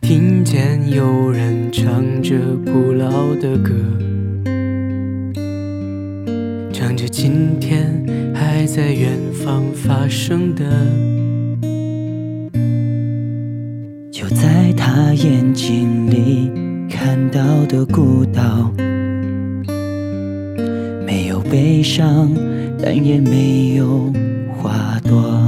听见有人唱着古老的歌，唱着今天还在远方发生的。就在他眼睛里看到的孤岛，没有悲伤，但也没有花朵。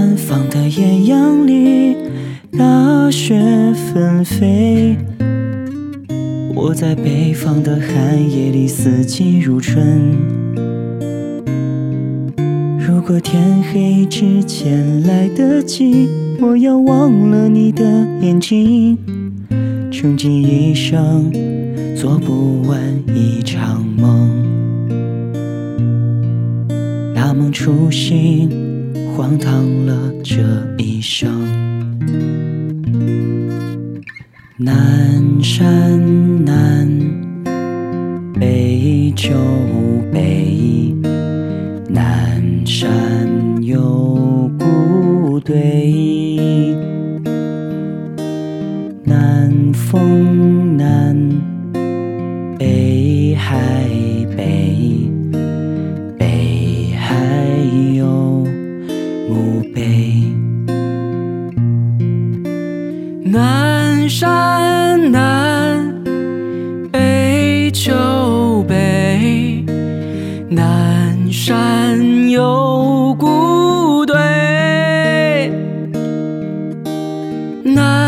纷飞；我在北方的寒夜里，四季如春。如果天黑之前来得及，我要忘了你的眼睛，穷尽一生做不完一场梦。大梦初醒。荒唐了这一生，南山南，北九北，南山有古堆，南风南，北海北。北海有墓碑，南山秋悲，南山有古堆，南